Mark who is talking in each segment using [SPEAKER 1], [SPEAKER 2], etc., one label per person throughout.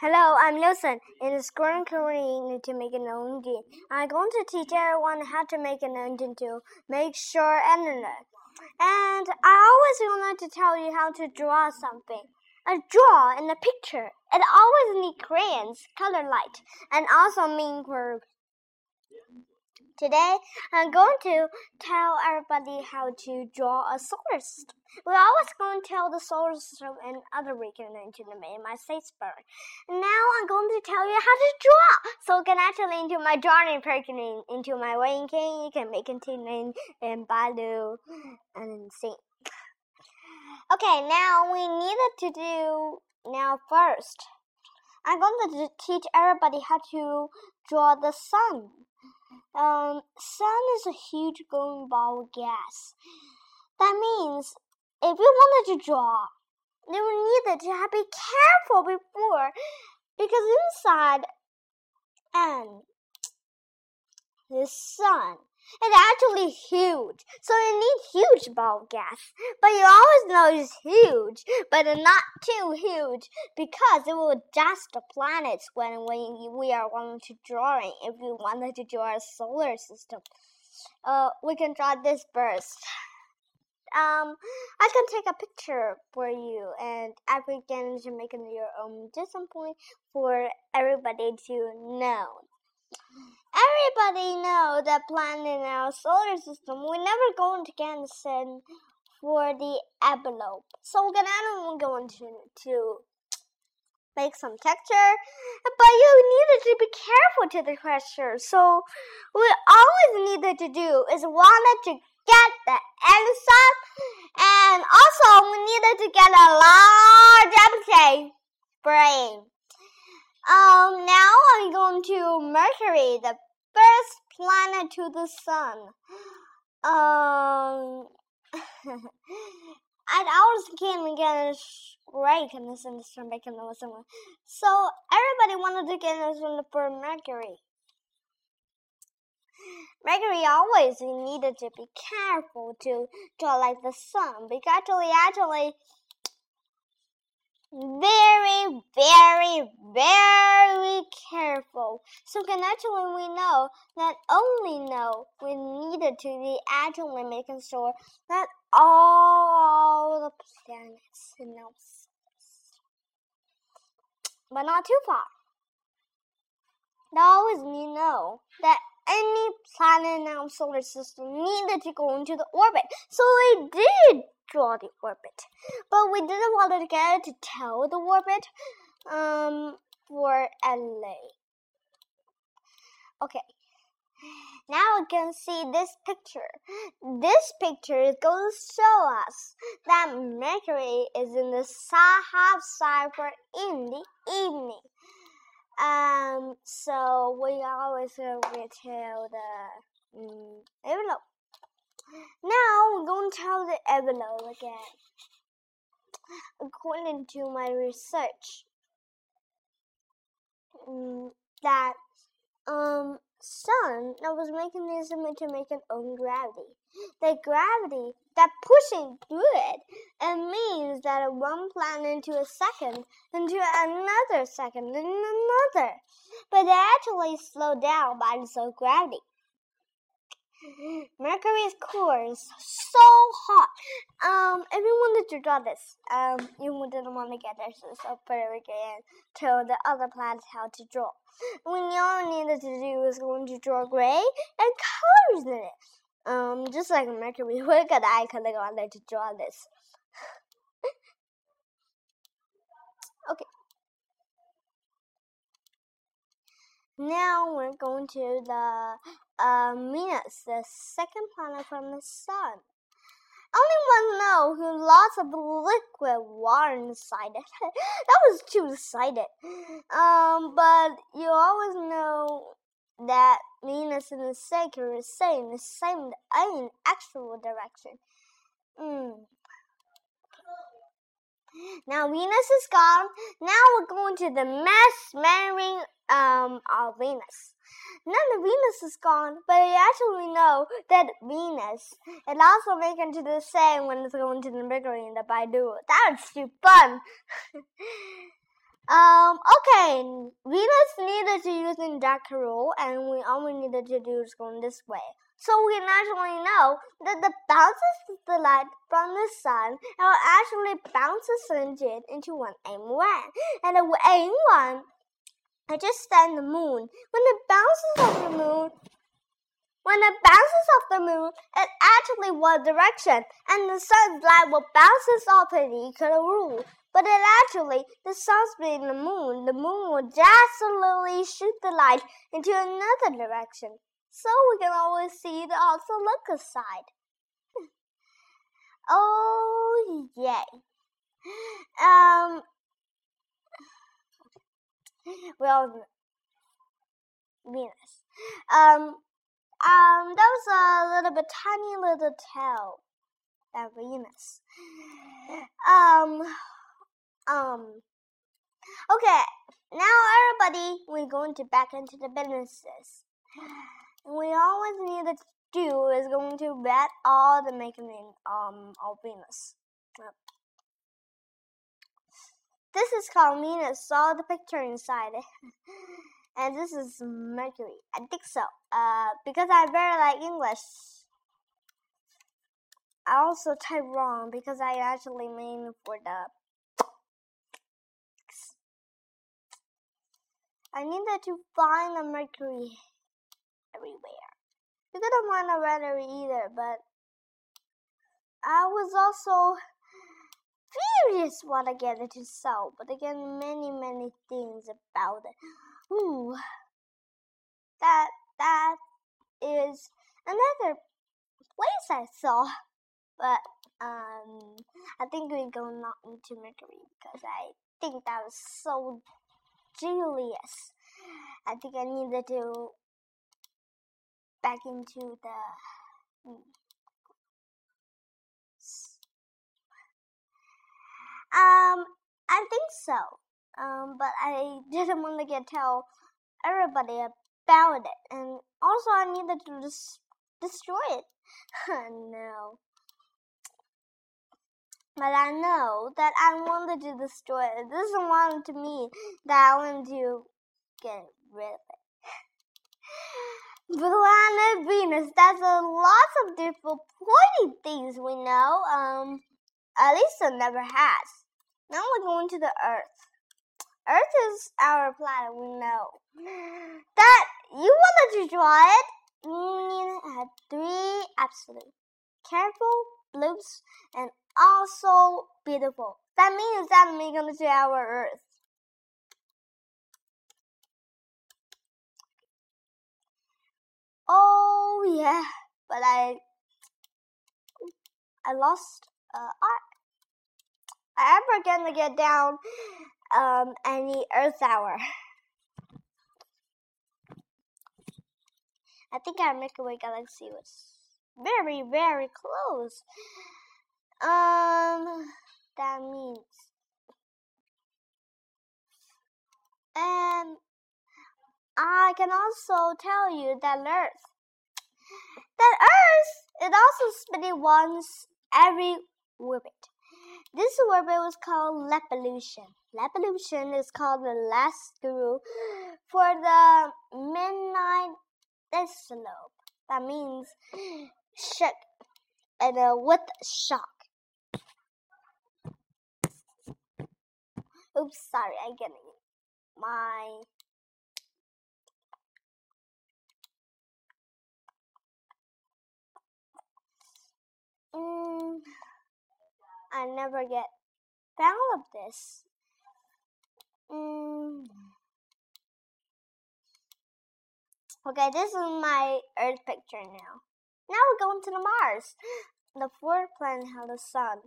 [SPEAKER 1] Hello, I'm Nelson, In the screen currently to make an engine. I'm going to teach everyone how to make an engine to make sure internet. And I always wanted to tell you how to draw something. A draw in a picture. It always need crayons, color light, and also mean. Today, I'm going to tell everybody how to draw a solar system. We're always going to tell the solar system and other recognition in into the main my Statesburg. Now I'm going to tell you how to draw. So you can actually into my drawing program, into my Wayne King, you can make it in, in Baidu and see. Okay, now we needed to do now first. I'm going to teach everybody how to draw the sun. Um, sun is a huge glowing ball of gas. That means if you wanted to draw, you needed to be careful before, because inside and the sun is actually huge. So you need huge ball gas. But you always know it's huge, but not too huge because it will adjust the planets when we, we are going to drawing. If we wanted to draw a solar system, uh, we can draw this burst. Um, I can take a picture for you, and every can make your own discipline point for everybody to know. Everybody know that planet in our solar system, we're never going to get send for the envelope. So we're gonna going to to make some texture, but you needed to be careful to the texture. So we always needed to do is wanted to get the answer, and also we needed to get a large empty brain. Um, now I'm going to Mercury, the first planet to the sun. Um, I always can't get a in this industry making the someone. So everybody wanted to get one for Mercury. Mercury always needed to be careful to draw like the sun because actually, actually, very, very, very careful. So naturally we know that only know we needed to be actually making sure that all the planets system, but not too far. They always need know that any planet in our solar system needed to go into the orbit. So they did draw the orbit. But we didn't want to get to tell the orbit um, for LA. Okay. Now we can see this picture. This picture is going to show us that Mercury is in the half for in the evening. Um, so we always go tell the um, envelope. Now to tell the envelope again. According to my research, um, that um sun that was making this to make its own gravity. The gravity that pushing through it, it means that one planet into a second, into another second, and another. But they actually slow down by its own gravity. Mercury's core is so hot. Um, you wanted to draw this, um, you didn't want to get this, so put it again tell the other planets how to draw. What you all needed to do is going to draw gray and colors in it. Um, just like Mercury, look at I could have wanted to draw this. okay. Now we're going to the uh, Venus, the second planet from the Sun. Only one know who lots of liquid water inside it. that was too excited. Um, but you always know that Venus and the Saturn are same, the same in actual direction. Mm. Now Venus is gone. Now we're going to the mass marrying um of Venus. Now the Venus is gone, but I actually know that Venus it also make into the same when it's going to the Mercury in the Baidu. That's too fun. um, okay, Venus needed to use in that rule, and we only needed to do is going this way. So we can actually know that the bounces of the light from the sun will actually bounces into into one M1. And the M1 I just stand the moon. When it bounces off the moon, when it bounces off the moon, it actually one direction, and the sun's light will bounces off an equal rule. But it actually, the sun's being the moon, the moon will just slowly shoot the light into another direction. So we can always see the also look side. oh yay. Um well, Venus. Um, um, that was a little bit tiny little tail that Venus. Um, um. Okay, now everybody, we're going to back into the businesses. And we always need to do is going to bet all the making um of Venus. This is called Venus. Saw the picture inside and this is Mercury. I think so. Uh, because I very like English. I also type wrong because I actually mean for the. I needed to find the Mercury everywhere. You couldn't find the Mercury either, but I was also furious what I get to sell, but again, many, many things about it. Ooh, that, that is another place I saw, but, um, I think we go not into Mercury because I think that was so genius. I think I needed to back into the. Um, I think so. Um, but I didn't want to get tell everybody about it, and also I needed to destroy it. no. But I know that I wanted to destroy it. This isn't one to me that I wanted to get rid of it. Planet Venus, that's a lots of different pointy things we know. Um, at least never has. Now we're going to the Earth. Earth is our planet, we know. That you wanted to draw it, meaning had three absolute. Careful, bloops, and also beautiful. That means that we're going to draw our Earth. Oh yeah, but I I lost uh, art ever gonna get down um, any Earth hour. I think our Milky Way galaxy was very, very close. Um, that means, and I can also tell you that Earth, that Earth, it also spinning once every orbit. This orbit was called Lepolution. Lepolution is called the last guru for the midnight slope. That means shook and uh, with shock. Oops, sorry, I get my mm. I never get found of this. Mm. Okay, this is my Earth picture now. Now we're going to the Mars, the fourth planet has the Sun.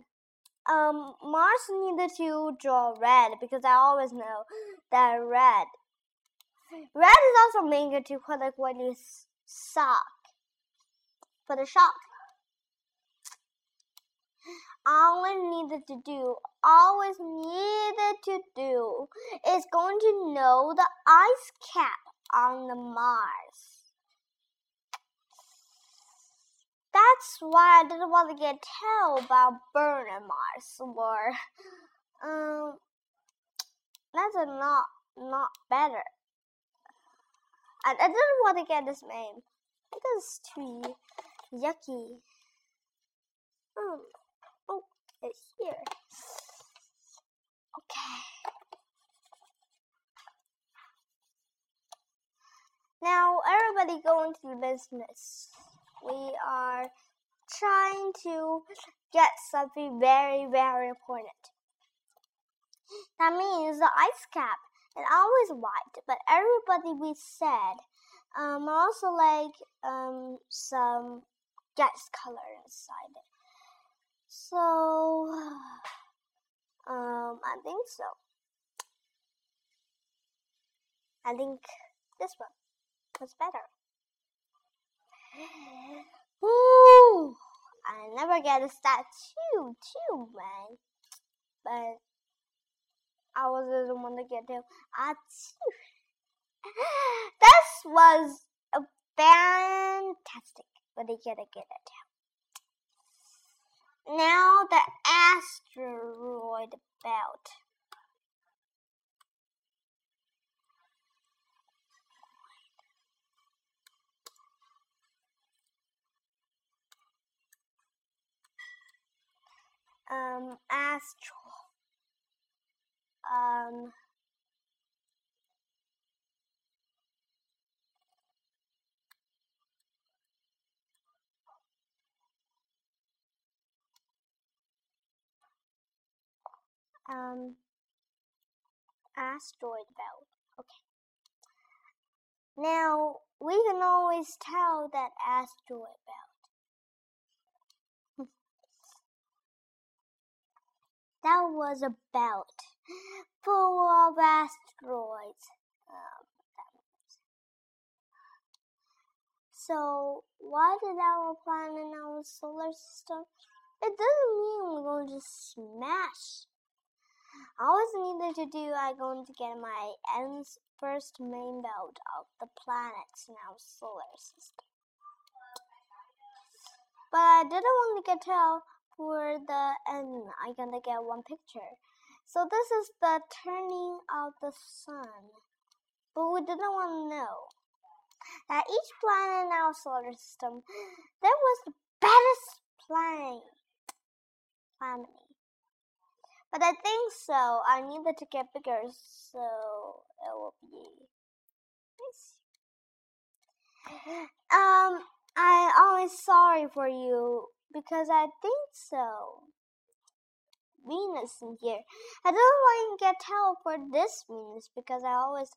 [SPEAKER 1] Um, Mars needed to draw red because I always know that red. Red is also linked to like when you sock for the shock always needed to do, always needed to do, is going to know the ice cap on the Mars. That's why I didn't want to get tell about burning Mars or um that's not not better. I, I didn't want to get this name because it's too yucky. Um, it's here. Okay. Now everybody go into the business. We are trying to get something very, very important. That means the ice cap is always white, but everybody we said um also like um some gas color inside it. So um I think so. I think this one was better. Ooh, I never get a statue too, man. But I was the one to get to. Achoo. This was a fantastic, but I gotta get it. Now the asteroid belt. um, astral, um, um, asteroid belt. Okay. Now we can always tell that asteroid belt. That was a belt full of asteroids. Um, so, why did our planet in our solar system? It doesn't mean we're going to smash. I needed to do, I'm going to get my ends first main belt of the planets in our solar system. But I didn't want to get tell for the end, I'm gonna get one picture. So this is the turning of the sun. But we didn't want to know that each planet in our solar system, there was the baddest planet. Planet. But I think so. I needed to get bigger, so it will be. Um, I'm always sorry for you because I think so. Venus in here. I don't want to get tell for this Venus because I always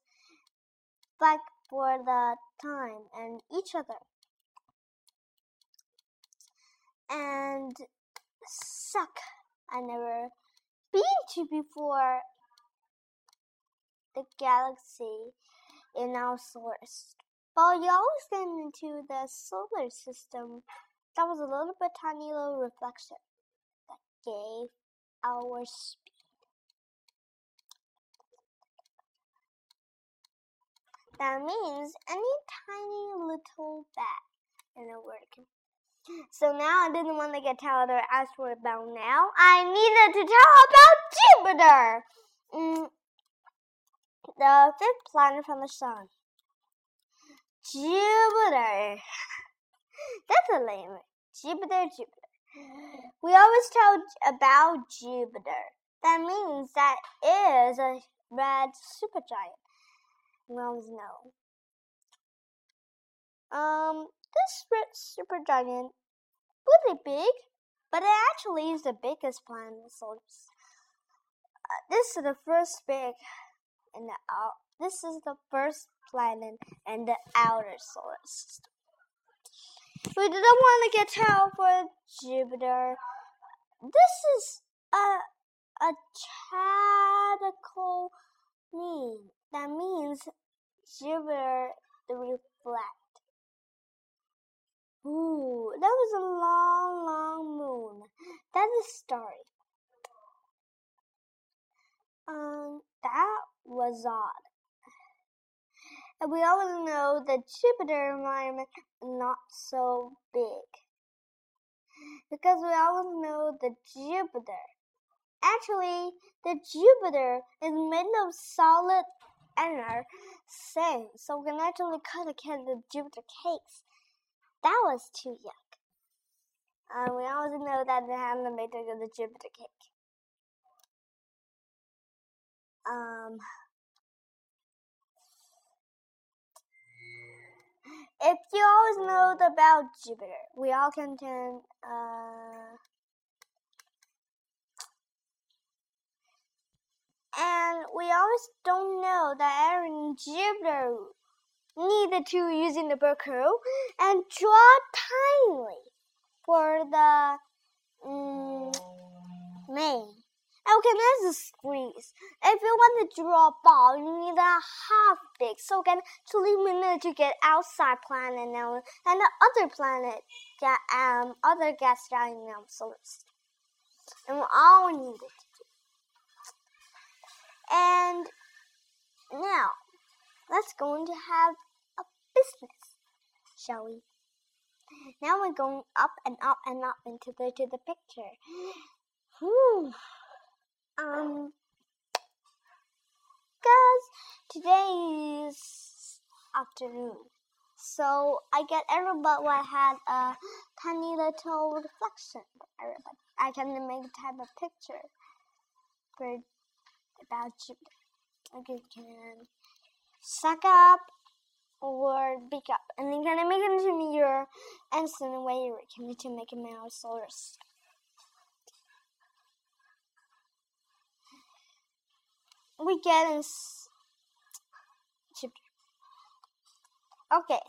[SPEAKER 1] like for the time and each other. And suck. I never been to before the galaxy in our solar. But you always get into the solar system that was a little bit tiny little reflection that gave our speed. That means any tiny little bat in a word can. So now I didn't want to get tell other asteroid about now. I needed to tell about Jupiter. Mm, the fifth planet from the sun. Jupiter. That's a lame. Jupiter, Jupiter. We always tell about Jupiter. That means that is a red supergiant. We always know. Um, this red supergiant really big, but it actually is the biggest planet in the solar system. Uh, this is the first big in the out. This is the first planet in the outer solar system. We didn't want to get tell for Jupiter. This is a a chadical mean. That means Jupiter the reflect. Ooh, that was a long, long moon. That's a story. Um, that was odd. And we all know that Jupiter environment is not so big. Because we all know that Jupiter, actually, the Jupiter is made of solid inner thing. So we can actually cut a can of Jupiter cakes. That was too yuck. Uh, we always know that they have the made of the Jupiter cake. Um, if you always know about Jupiter, we all contain uh, and we always don't know that Aaron Jupiter needed to using the Berkoo and draw tiny for the um, main. Okay, a squeeze. If you want to draw a ball, you need a half big. So can actually minute to get outside planet now and the other planet get um other gas giant now system. And all we needed to do. And now let's go into have business, shall we? Now we're going up and up and up into the to the picture. Whew. Um, because today is afternoon, so I get everybody had a tiny little reflection. Everybody, I can make a type of picture for about you. Okay, can suck up or pick up, and then I make it into your instant way you can to make a mouse source. we get in Okay,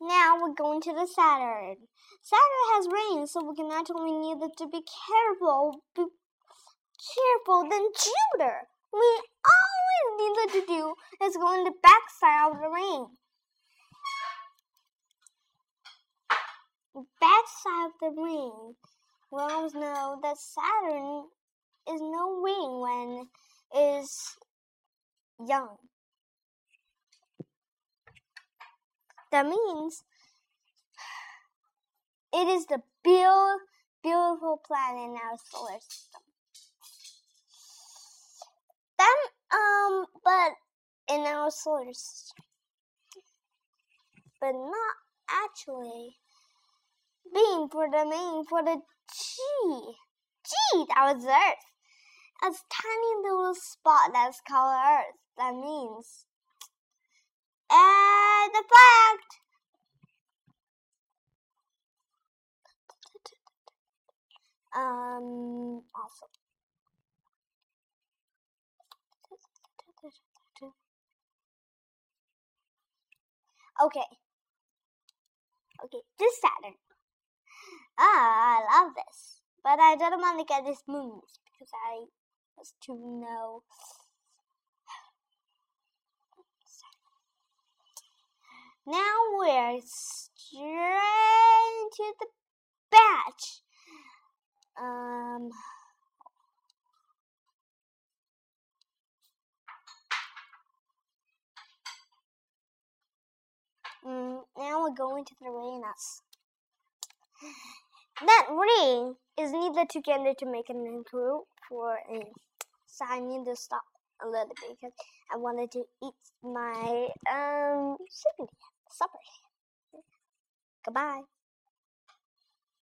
[SPEAKER 1] now we're going to the Saturn. Saturn has rain, so we can actually need to be careful, be careful than Jupiter. We always need to do is go in the backside of the rain. Backside of the ring, we always know that Saturn is no ring when is young. That means it is the beautiful planet in our solar system. Then, um, but in our solar system, but not actually being for the main for the G. G, that was Earth a tiny little spot that's called Earth. That means. And the fact. Um, also. Okay. Okay, this Saturn. Ah, I love this. But I don't want to get this moons because I was to know. Now we're straight to the batch. Um. Mm, now we're going to the Venus. That ring is needed together to make an include for a so I need to stop a little bit because I wanted to eat my um supper. Goodbye.